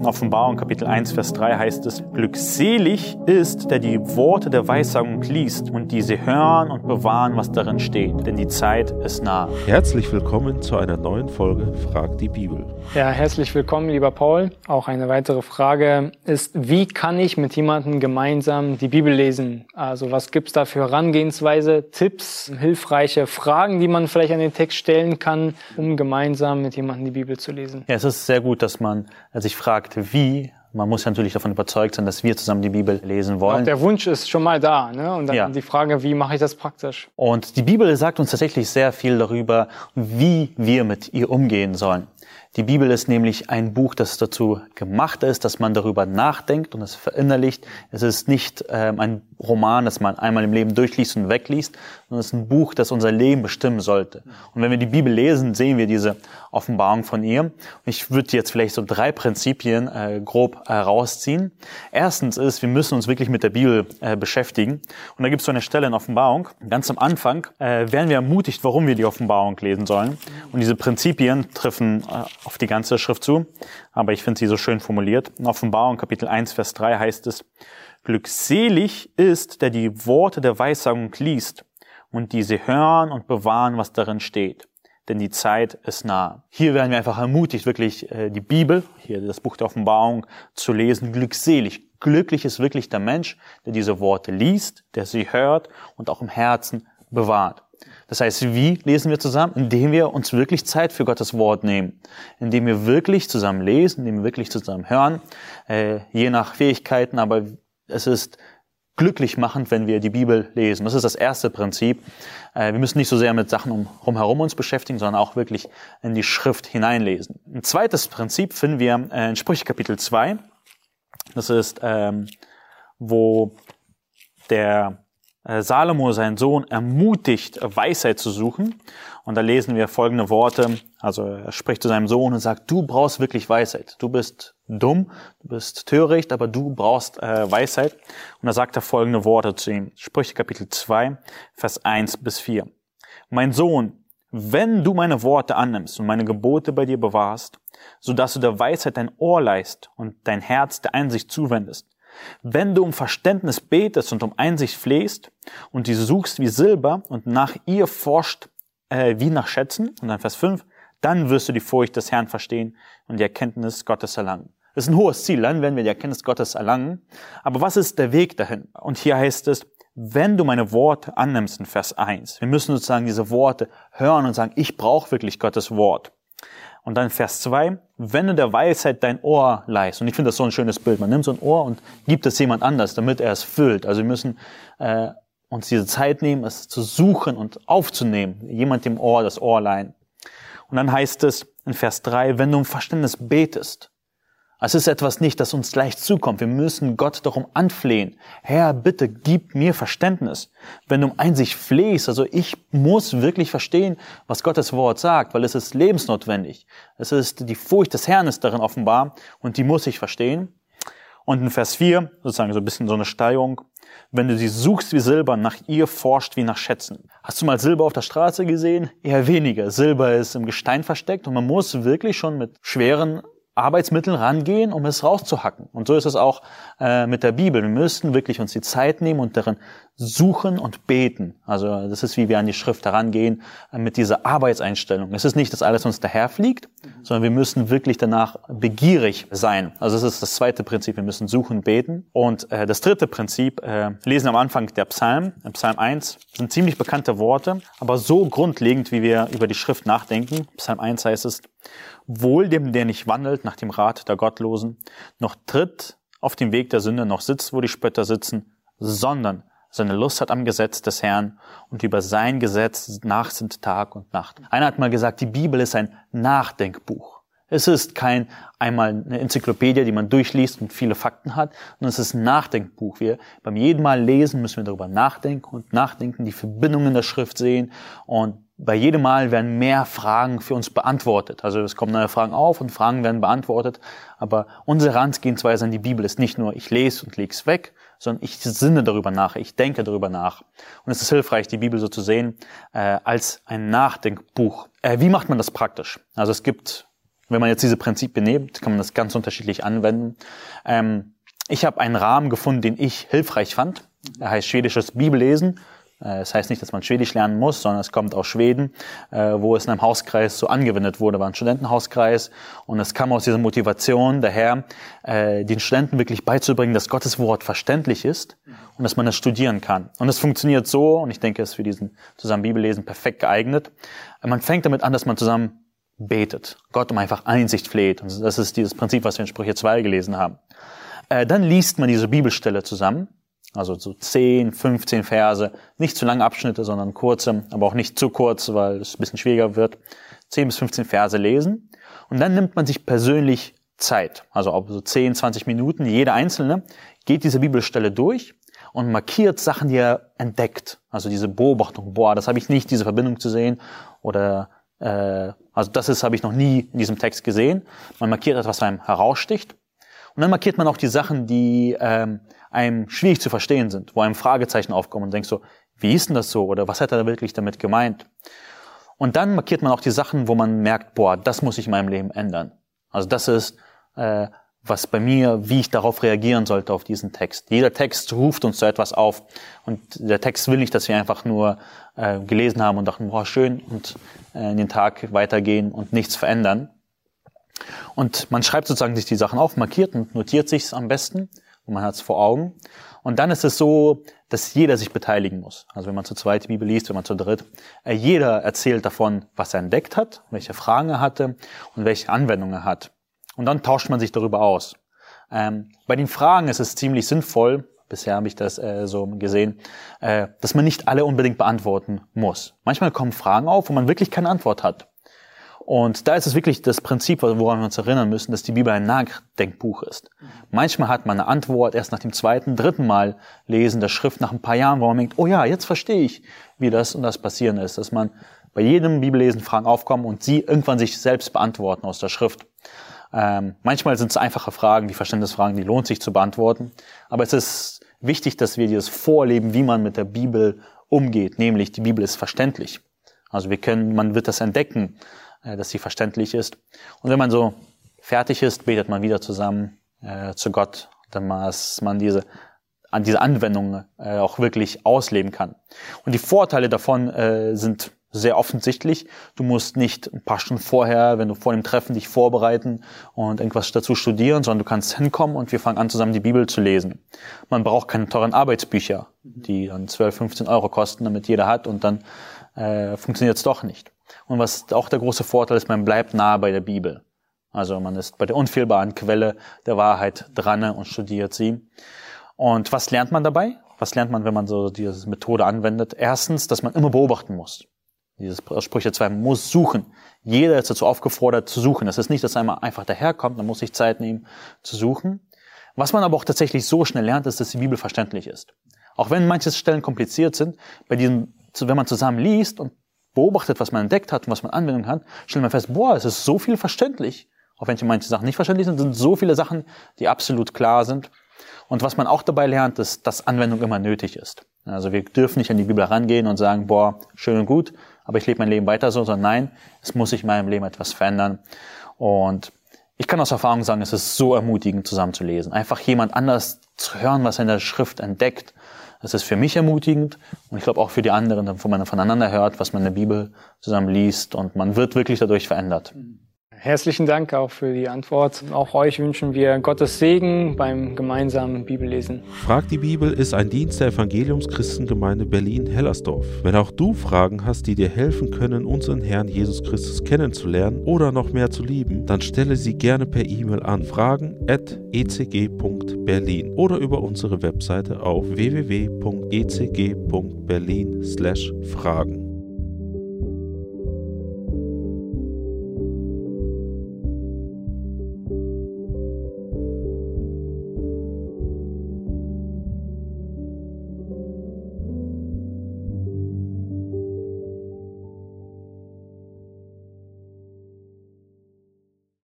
In Offenbarung Kapitel 1, Vers 3 heißt es, Glückselig ist, der die Worte der Weissagung liest und diese hören und bewahren, was darin steht, denn die Zeit ist nah. Herzlich willkommen zu einer neuen Folge Frag die Bibel. Ja, herzlich willkommen, lieber Paul. Auch eine weitere Frage ist, wie kann ich mit jemandem gemeinsam die Bibel lesen? Also was gibt's da für Herangehensweise, Tipps, hilfreiche Fragen, die man vielleicht an den Text stellen kann, um gemeinsam mit jemandem die Bibel zu lesen? Ja, es ist sehr gut, dass man sich fragt, wie man muss natürlich davon überzeugt sein, dass wir zusammen die Bibel lesen wollen. Auch der Wunsch ist schon mal da, ne? Und dann ja. die Frage, wie mache ich das praktisch? Und die Bibel sagt uns tatsächlich sehr viel darüber, wie wir mit ihr umgehen sollen. Die Bibel ist nämlich ein Buch, das dazu gemacht ist, dass man darüber nachdenkt und es verinnerlicht. Es ist nicht ähm, ein Roman, das man einmal im Leben durchliest und wegliest, sondern es ist ein Buch, das unser Leben bestimmen sollte. Und wenn wir die Bibel lesen, sehen wir diese Offenbarung von ihr. Und ich würde jetzt vielleicht so drei Prinzipien äh, grob herausziehen. Äh, Erstens ist, wir müssen uns wirklich mit der Bibel äh, beschäftigen. Und da gibt es so eine Stelle in Offenbarung. Ganz am Anfang äh, werden wir ermutigt, warum wir die Offenbarung lesen sollen. Und diese Prinzipien treffen äh, auf die ganze Schrift zu, aber ich finde sie so schön formuliert. In Offenbarung Kapitel 1, Vers 3 heißt es, Glückselig ist, der die Worte der Weissagung liest und diese hören und bewahren, was darin steht. Denn die Zeit ist nah. Hier werden wir einfach ermutigt, wirklich äh, die Bibel, hier das Buch der Offenbarung zu lesen. Glückselig. Glücklich ist wirklich der Mensch, der diese Worte liest, der sie hört und auch im Herzen bewahrt. Das heißt, wie lesen wir zusammen? Indem wir uns wirklich Zeit für Gottes Wort nehmen. Indem wir wirklich zusammen lesen, indem wir wirklich zusammen hören, äh, je nach Fähigkeiten, aber es ist glücklich machend, wenn wir die Bibel lesen. Das ist das erste Prinzip. Äh, wir müssen nicht so sehr mit Sachen um, rumherum uns beschäftigen, sondern auch wirklich in die Schrift hineinlesen. Ein zweites Prinzip finden wir äh, in Sprüche Kapitel 2. Das ist, ähm, wo der Salomo, sein Sohn, ermutigt, Weisheit zu suchen. Und da lesen wir folgende Worte. Also er spricht zu seinem Sohn und sagt, du brauchst wirklich Weisheit. Du bist dumm, du bist töricht, aber du brauchst äh, Weisheit. Und da sagt er folgende Worte zu ihm. Sprüche Kapitel 2, Vers 1 bis 4. Mein Sohn, wenn du meine Worte annimmst und meine Gebote bei dir bewahrst, so dass du der Weisheit dein Ohr leist und dein Herz der Einsicht zuwendest, wenn du um Verständnis betest und um Einsicht flehst und die suchst wie Silber und nach ihr forscht äh, wie nach Schätzen, und dann Vers 5, dann wirst du die Furcht des Herrn verstehen und die Erkenntnis Gottes erlangen. Das ist ein hohes Ziel, dann werden wir die Erkenntnis Gottes erlangen. Aber was ist der Weg dahin? Und hier heißt es, wenn du meine Worte annimmst in Vers 1, wir müssen sozusagen diese Worte hören und sagen, ich brauche wirklich Gottes Wort. Und dann Vers 2, wenn du der Weisheit dein Ohr leihst. Und ich finde das so ein schönes Bild. Man nimmt so ein Ohr und gibt es jemand anders, damit er es füllt. Also wir müssen äh, uns diese Zeit nehmen, es zu suchen und aufzunehmen. Jemand dem Ohr das Ohr leihen. Und dann heißt es in Vers 3, wenn du um Verständnis betest, es ist etwas nicht, das uns leicht zukommt. Wir müssen Gott darum anflehen. Herr, bitte gib mir Verständnis. Wenn du um Einsicht flehst, also ich muss wirklich verstehen, was Gottes Wort sagt, weil es ist lebensnotwendig. Es ist die Furcht des Herrn ist darin offenbar und die muss ich verstehen. Und in Vers 4, sozusagen so ein bisschen so eine Steigerung, wenn du sie suchst wie Silber, nach ihr forscht wie nach Schätzen. Hast du mal Silber auf der Straße gesehen? Eher weniger. Silber ist im Gestein versteckt und man muss wirklich schon mit schweren Arbeitsmitteln rangehen, um es rauszuhacken. Und so ist es auch äh, mit der Bibel. Wir müssen wirklich uns die Zeit nehmen und darin suchen und beten. Also das ist, wie wir an die Schrift herangehen äh, mit dieser Arbeitseinstellung. Es ist nicht, dass alles uns daherfliegt, mhm. sondern wir müssen wirklich danach begierig sein. Also das ist das zweite Prinzip. Wir müssen suchen, beten. Und äh, das dritte Prinzip, äh, lesen am Anfang der Psalm, Psalm 1, sind ziemlich bekannte Worte, aber so grundlegend, wie wir über die Schrift nachdenken. Psalm 1 heißt es, Wohl dem, der nicht wandelt nach dem Rat der Gottlosen, noch tritt auf dem Weg der Sünde, noch sitzt, wo die Spötter sitzen, sondern seine Lust hat am Gesetz des Herrn und über sein Gesetz nachsinnt Tag und Nacht. Einer hat mal gesagt, die Bibel ist ein Nachdenkbuch. Es ist kein einmal eine Enzyklopädie, die man durchliest und viele Fakten hat, sondern es ist ein Nachdenkbuch. Wir beim jeden Mal lesen müssen wir darüber nachdenken und nachdenken, die Verbindungen der Schrift sehen und bei jedem Mal werden mehr Fragen für uns beantwortet. Also es kommen neue Fragen auf und Fragen werden beantwortet. Aber unsere Herangehensweise an die Bibel ist nicht nur, ich lese und lege es weg, sondern ich sinne darüber nach, ich denke darüber nach. Und es ist hilfreich, die Bibel so zu sehen äh, als ein Nachdenkbuch. Äh, wie macht man das praktisch? Also es gibt Wenn man jetzt diese Prinzipien nimmt, kann man das ganz unterschiedlich anwenden. Ähm, ich habe einen Rahmen gefunden, den ich hilfreich fand. Er heißt schwedisches Bibellesen. Äh, das heißt nicht, dass man Schwedisch lernen muss, sondern es kommt aus Schweden, äh, wo es in einem Hauskreis so angewendet wurde, war ein Studentenhauskreis. Und es kam aus dieser Motivation daher, äh, den Studenten wirklich beizubringen, dass Gottes Wort verständlich ist und dass man es studieren kann. Und es funktioniert so, und ich denke, es ist für diesen zusammen Bibellesen perfekt geeignet. Man fängt damit an, dass man zusammen betet, Gott um einfach Einsicht fleht. Und das ist dieses Prinzip, was wir in Sprüche 2 gelesen haben. Dann liest man diese Bibelstelle zusammen also so 10, 15 Verse, nicht zu lange Abschnitte, sondern kurze, aber auch nicht zu kurz, weil es ein bisschen schwieriger wird. 10 bis 15 Verse lesen. Und dann nimmt man sich persönlich Zeit, also auch so 10, 20 Minuten, jeder einzelne, geht diese Bibelstelle durch und markiert Sachen, die er entdeckt. Also diese Beobachtung, boah, das habe ich nicht, diese Verbindung zu sehen. Oder äh, also das ist, habe ich noch nie in diesem Text gesehen. Man markiert etwas, was einem heraussticht. Und dann markiert man auch die Sachen, die ähm, einem schwierig zu verstehen sind, wo einem Fragezeichen aufkommen und denkst so, wie ist denn das so oder was hat er wirklich damit gemeint? Und dann markiert man auch die Sachen, wo man merkt, boah, das muss ich in meinem Leben ändern. Also das ist, äh, was bei mir, wie ich darauf reagieren sollte auf diesen Text. Jeder Text ruft uns zu etwas auf und der Text will nicht, dass wir einfach nur äh, gelesen haben und dachten, boah, schön und äh, in den Tag weitergehen und nichts verändern. Und man schreibt sozusagen sich die Sachen auf, markiert und notiert sich am besten und man hat es vor Augen. Und dann ist es so, dass jeder sich beteiligen muss. Also wenn man zu zweit die Bibel liest, wenn man zu dritt, äh, jeder erzählt davon, was er entdeckt hat, welche Fragen er hatte und welche Anwendungen er hat. Und dann tauscht man sich darüber aus. Ähm, bei den Fragen ist es ziemlich sinnvoll, bisher habe ich das äh, so gesehen, äh, dass man nicht alle unbedingt beantworten muss. Manchmal kommen Fragen auf, wo man wirklich keine Antwort hat. Und da ist es wirklich das Prinzip, woran wir uns erinnern müssen, dass die Bibel ein Nachdenkbuch ist. Manchmal hat man eine Antwort erst nach dem zweiten, dritten Mal lesen der Schrift nach ein paar Jahren, wo man denkt, oh ja, jetzt verstehe ich, wie das und das passieren ist, dass man bei jedem Bibellesen Fragen aufkommen und sie irgendwann sich selbst beantworten aus der Schrift. Ähm, manchmal sind es einfache Fragen, die Verständnisfragen, die lohnt sich zu beantworten. Aber es ist wichtig, dass wir dieses vorleben, wie man mit der Bibel umgeht, nämlich die Bibel ist verständlich. Also wir können, man wird das entdecken äh, dass sie verständlich ist. Und wenn man so fertig ist, betet man wieder zusammen äh, zu Gott, dass man diese an diese Anwendung äh, auch wirklich ausleben kann. Und die Vorteile davon äh, sind sehr offensichtlich. Du musst nicht ein paar Stunden vorher, wenn du vor dem Treffen dich vorbereiten und irgendwas dazu studieren, sondern du kannst hinkommen und wir fangen an, zusammen die Bibel zu lesen. Man braucht keine teuren Arbeitsbücher, die dann 12, 15 Euro kosten, damit jeder hat und dann äh, funktioniert es doch nicht. Und was auch der große Vorteil ist, man bleibt nahe bei der Bibel. Also man ist bei der unfehlbaren Quelle der Wahrheit dran und studiert sie. Und was lernt man dabei? Was lernt man, wenn man so diese Methode anwendet? Erstens, dass man immer beobachten muss. Dieses Sprüche 2, man muss suchen. Jeder ist dazu aufgefordert zu suchen. Das ist nicht, dass einmal einfach daherkommt, man muss sich Zeit nehmen zu suchen. Was man aber auch tatsächlich so schnell lernt, ist, dass die Bibel verständlich ist. Auch wenn manche Stellen kompliziert sind, bei diesem, wenn man zusammen liest und beobachtet, was man entdeckt hat und was man Anwendung hat, stellt man fest, boah, es ist so viel verständlich. Auch wenn manche Sachen nicht verständlich sind, sind so viele Sachen, die absolut klar sind. Und was man auch dabei lernt, ist, dass Anwendung immer nötig ist. Also wir dürfen nicht an die Bibel herangehen und sagen, boah, schön und gut, aber ich lebe mein Leben weiter so, sondern nein, es muss sich in meinem Leben etwas verändern. Und ich kann aus Erfahrung sagen, es ist so ermutigend, zusammen zu lesen. Einfach jemand anders zu hören, was er in der Schrift entdeckt das ist für mich ermutigend und ich glaube auch für die anderen, wo man voneinander hört, was man in der Bibel zusammen liest und man wird wirklich dadurch verändert. Herzlichen Dank auch für die Antwort. Auch euch wünschen wir Gottes Segen beim gemeinsamen Bibellesen. Frag die Bibel ist ein Dienst der Evangeliumschristengemeinde Berlin-Hellersdorf. Wenn auch du Fragen hast, die dir helfen können, unseren Herrn Jesus Christus kennenzulernen oder noch mehr zu lieben, dann stelle sie gerne per E-Mail an fragen.ecg.berlin oder über unsere Webseite auf www.ecg.berlin/fragen.